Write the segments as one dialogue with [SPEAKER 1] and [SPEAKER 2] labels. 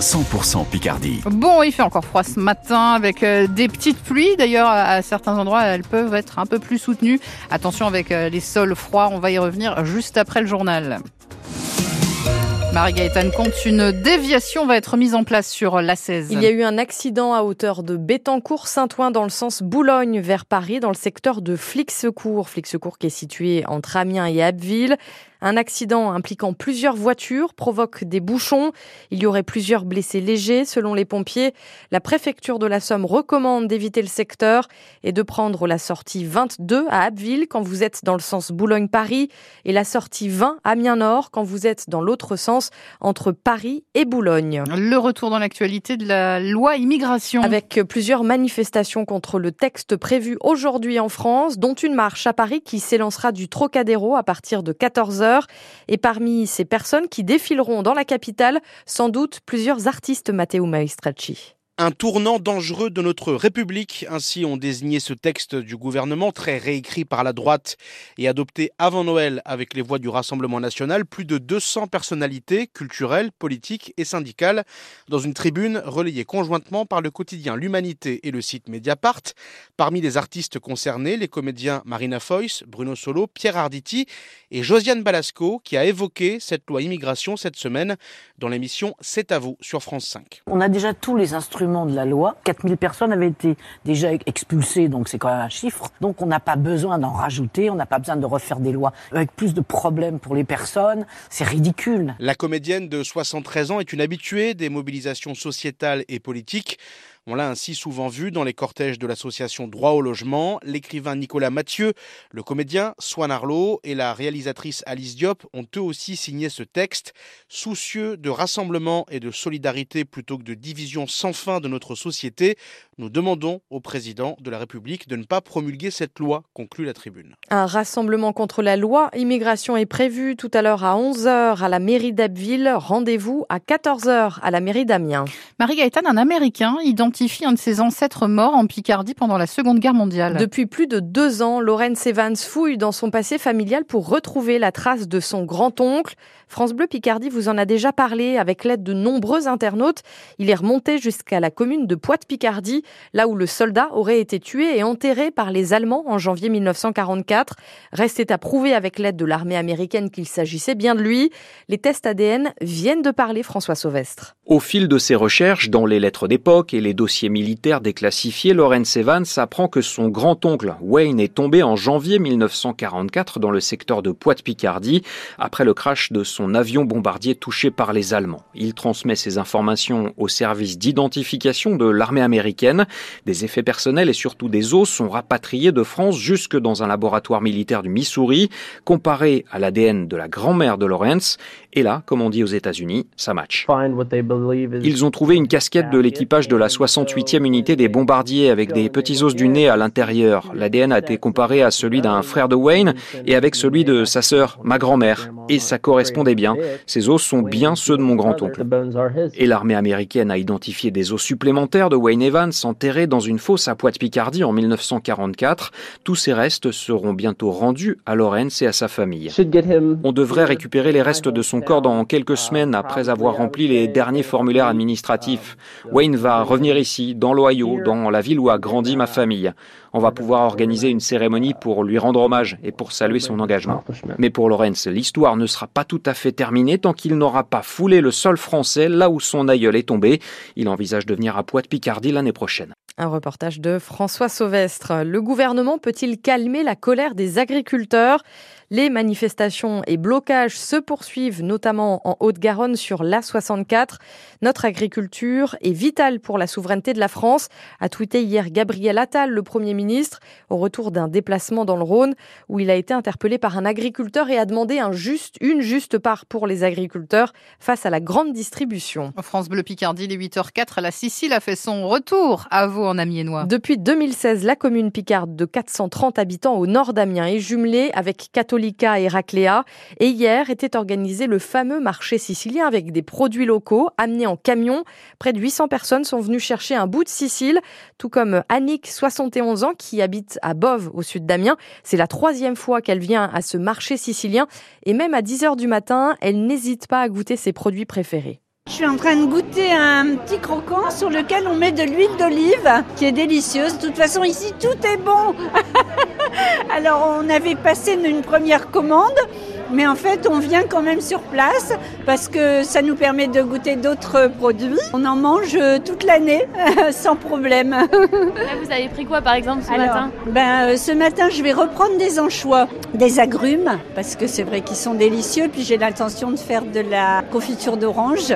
[SPEAKER 1] 100% Picardie.
[SPEAKER 2] Bon, il fait encore froid ce matin avec euh, des petites pluies. D'ailleurs, à certains endroits, elles peuvent être un peu plus soutenues. Attention avec euh, les sols froids, on va y revenir juste après le journal. Marie-Gaëtane compte une déviation va être mise en place sur la 16.
[SPEAKER 3] Il y a eu un accident à hauteur de Bétancourt-Saint-Ouen dans le sens Boulogne vers Paris dans le secteur de Flixecourt. Flixecourt qui est situé entre Amiens et Abbeville. Un accident impliquant plusieurs voitures provoque des bouchons. Il y aurait plusieurs blessés légers. Selon les pompiers, la préfecture de la Somme recommande d'éviter le secteur et de prendre la sortie 22 à Abbeville quand vous êtes dans le sens Boulogne-Paris et la sortie 20 à Amiens-Nord quand vous êtes dans l'autre sens entre Paris et Boulogne.
[SPEAKER 2] Le retour dans l'actualité de la loi immigration.
[SPEAKER 3] Avec plusieurs manifestations contre le texte prévu aujourd'hui en France, dont une marche à Paris qui s'élancera du Trocadéro à partir de 14h et parmi ces personnes qui défileront dans la capitale, sans doute plusieurs artistes Matteo Maestracci.
[SPEAKER 4] Un tournant dangereux de notre République, ainsi ont désigné ce texte du gouvernement, très réécrit par la droite et adopté avant Noël avec les voix du Rassemblement national. Plus de 200 personnalités culturelles, politiques et syndicales dans une tribune relayée conjointement par le quotidien L'Humanité et le site Mediapart. Parmi les artistes concernés, les comédiens Marina Foïs, Bruno Solo, Pierre Arditi et Josiane Balasco, qui a évoqué cette loi immigration cette semaine dans l'émission C'est à vous sur France 5.
[SPEAKER 5] On a déjà tous les instruments de la loi. 4000 personnes avaient été déjà expulsées, donc c'est quand même un chiffre. Donc on n'a pas besoin d'en rajouter, on n'a pas besoin de refaire des lois avec plus de problèmes pour les personnes. C'est ridicule.
[SPEAKER 4] La comédienne de 73 ans est une habituée des mobilisations sociétales et politiques. On l'a ainsi souvent vu dans les cortèges de l'association Droit au logement. L'écrivain Nicolas Mathieu, le comédien Swan Arlo et la réalisatrice Alice Diop ont eux aussi signé ce texte. Soucieux de rassemblement et de solidarité plutôt que de division sans fin de notre société, nous demandons au président de la République de ne pas promulguer cette loi, conclut la tribune.
[SPEAKER 3] Un rassemblement contre la loi immigration est prévu tout à l'heure à 11h à la mairie d'Abbeville. Rendez-vous à 14h à la mairie d'Amiens.
[SPEAKER 2] Marie-Gaëtane, un Américain, identifié un de ses ancêtres morts en Picardie pendant la Seconde Guerre mondiale.
[SPEAKER 3] Depuis plus de deux ans, Lawrence Evans fouille dans son passé familial pour retrouver la trace de son grand-oncle. France Bleu Picardie vous en a déjà parlé avec l'aide de nombreux internautes. Il est remonté jusqu'à la commune de Poite-Picardie, là où le soldat aurait été tué et enterré par les Allemands en janvier 1944. Restait à prouver avec l'aide de l'armée américaine qu'il s'agissait bien de lui. Les tests ADN viennent de parler François Sauvestre.
[SPEAKER 6] Au fil de ses recherches dans les lettres d'époque et les dossiers militaires déclassifiés, Lawrence Evans apprend que son grand-oncle Wayne est tombé en janvier 1944 dans le secteur de Poite-Picardie après le crash de son avion bombardier touché par les Allemands. Il transmet ces informations au service d'identification de l'armée américaine. Des effets personnels et surtout des os sont rapatriés de France jusque dans un laboratoire militaire du Missouri, comparé à l'ADN de la grand-mère de Lawrence. Et là, comme on dit aux États-Unis, ça match. Ils ont trouvé une casquette de l'équipage de la 68e unité des bombardiers avec des petits os du nez à l'intérieur. L'ADN a été comparé à celui d'un frère de Wayne et avec celui de sa sœur, ma grand-mère. Et ça correspondait bien. Ces os sont bien ceux de mon grand-oncle. Et l'armée américaine a identifié des os supplémentaires de Wayne Evans enterrés dans une fosse à Pointe-Picardie en 1944. Tous ces restes seront bientôt rendus à Lawrence et à sa famille. On devrait récupérer les restes de son corps dans quelques semaines après avoir rempli les derniers formulaires administratifs. Wayne va revenir ici, dans l'Ohio, dans la ville où a grandi ma famille. On va pouvoir organiser une cérémonie pour lui rendre hommage et pour saluer son engagement. Mais pour Lawrence, l'histoire ne sera pas tout à fait terminée tant qu'il n'aura pas foulé le sol français là où son aïeul est tombé. Il envisage de venir à Poite-Picardie l'année prochaine.
[SPEAKER 3] Un reportage de François Sauvestre. Le gouvernement peut-il calmer la colère des agriculteurs? Les manifestations et blocages se poursuivent, notamment en Haute-Garonne sur l'A64. Notre agriculture est vitale pour la souveraineté de la France, a tweeté hier Gabriel Attal, le Premier ministre, au retour d'un déplacement dans le Rhône, où il a été interpellé par un agriculteur et a demandé une juste part pour les agriculteurs face à la grande distribution.
[SPEAKER 2] France Bleu Picardie, les 8h04, la Sicile a fait son retour à vous
[SPEAKER 3] Depuis 2016, la commune picarde de 430 habitants au nord d'Amiens est jumelée avec Catholique et Héracléa. Et hier était organisé le fameux marché sicilien avec des produits locaux amenés en camion. Près de 800 personnes sont venues chercher un bout de Sicile, tout comme Annick, 71 ans, qui habite à Bove, au sud d'Amiens. C'est la troisième fois qu'elle vient à ce marché sicilien. Et même à 10 heures du matin, elle n'hésite pas à goûter ses produits préférés.
[SPEAKER 1] Je suis en train de goûter un petit croquant sur lequel on met de l'huile d'olive qui est délicieuse. De toute façon, ici, tout est bon. Alors, on avait passé une première commande. Mais en fait, on vient quand même sur place parce que ça nous permet de goûter d'autres produits. On en mange toute l'année sans problème. Là,
[SPEAKER 7] vous avez pris quoi par exemple ce matin?
[SPEAKER 1] ben, euh, Ce matin, je vais reprendre des anchois, des agrumes parce que c'est vrai qu'ils sont délicieux. Puis j'ai l'intention de faire de la confiture d'orange.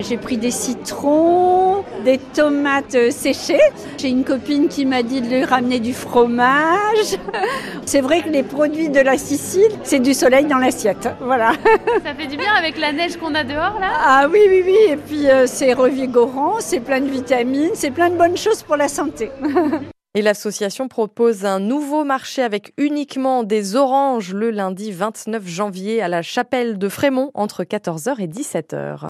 [SPEAKER 1] J'ai pris des citrons, des tomates séchées. J'ai une copine qui m'a dit de lui ramener du fromage. C'est vrai que les produits de la Sicile, c'est du soleil dans l'assiette. Voilà.
[SPEAKER 7] Ça fait du bien avec la neige qu'on a dehors là?
[SPEAKER 1] Ah oui, oui, oui. Et puis euh, c'est revigorant, c'est plein de vitamines, c'est plein de bonnes choses pour la santé.
[SPEAKER 3] Et l'association propose un nouveau marché avec uniquement des oranges le lundi 29 janvier à la chapelle de Frémont entre 14h et 17h.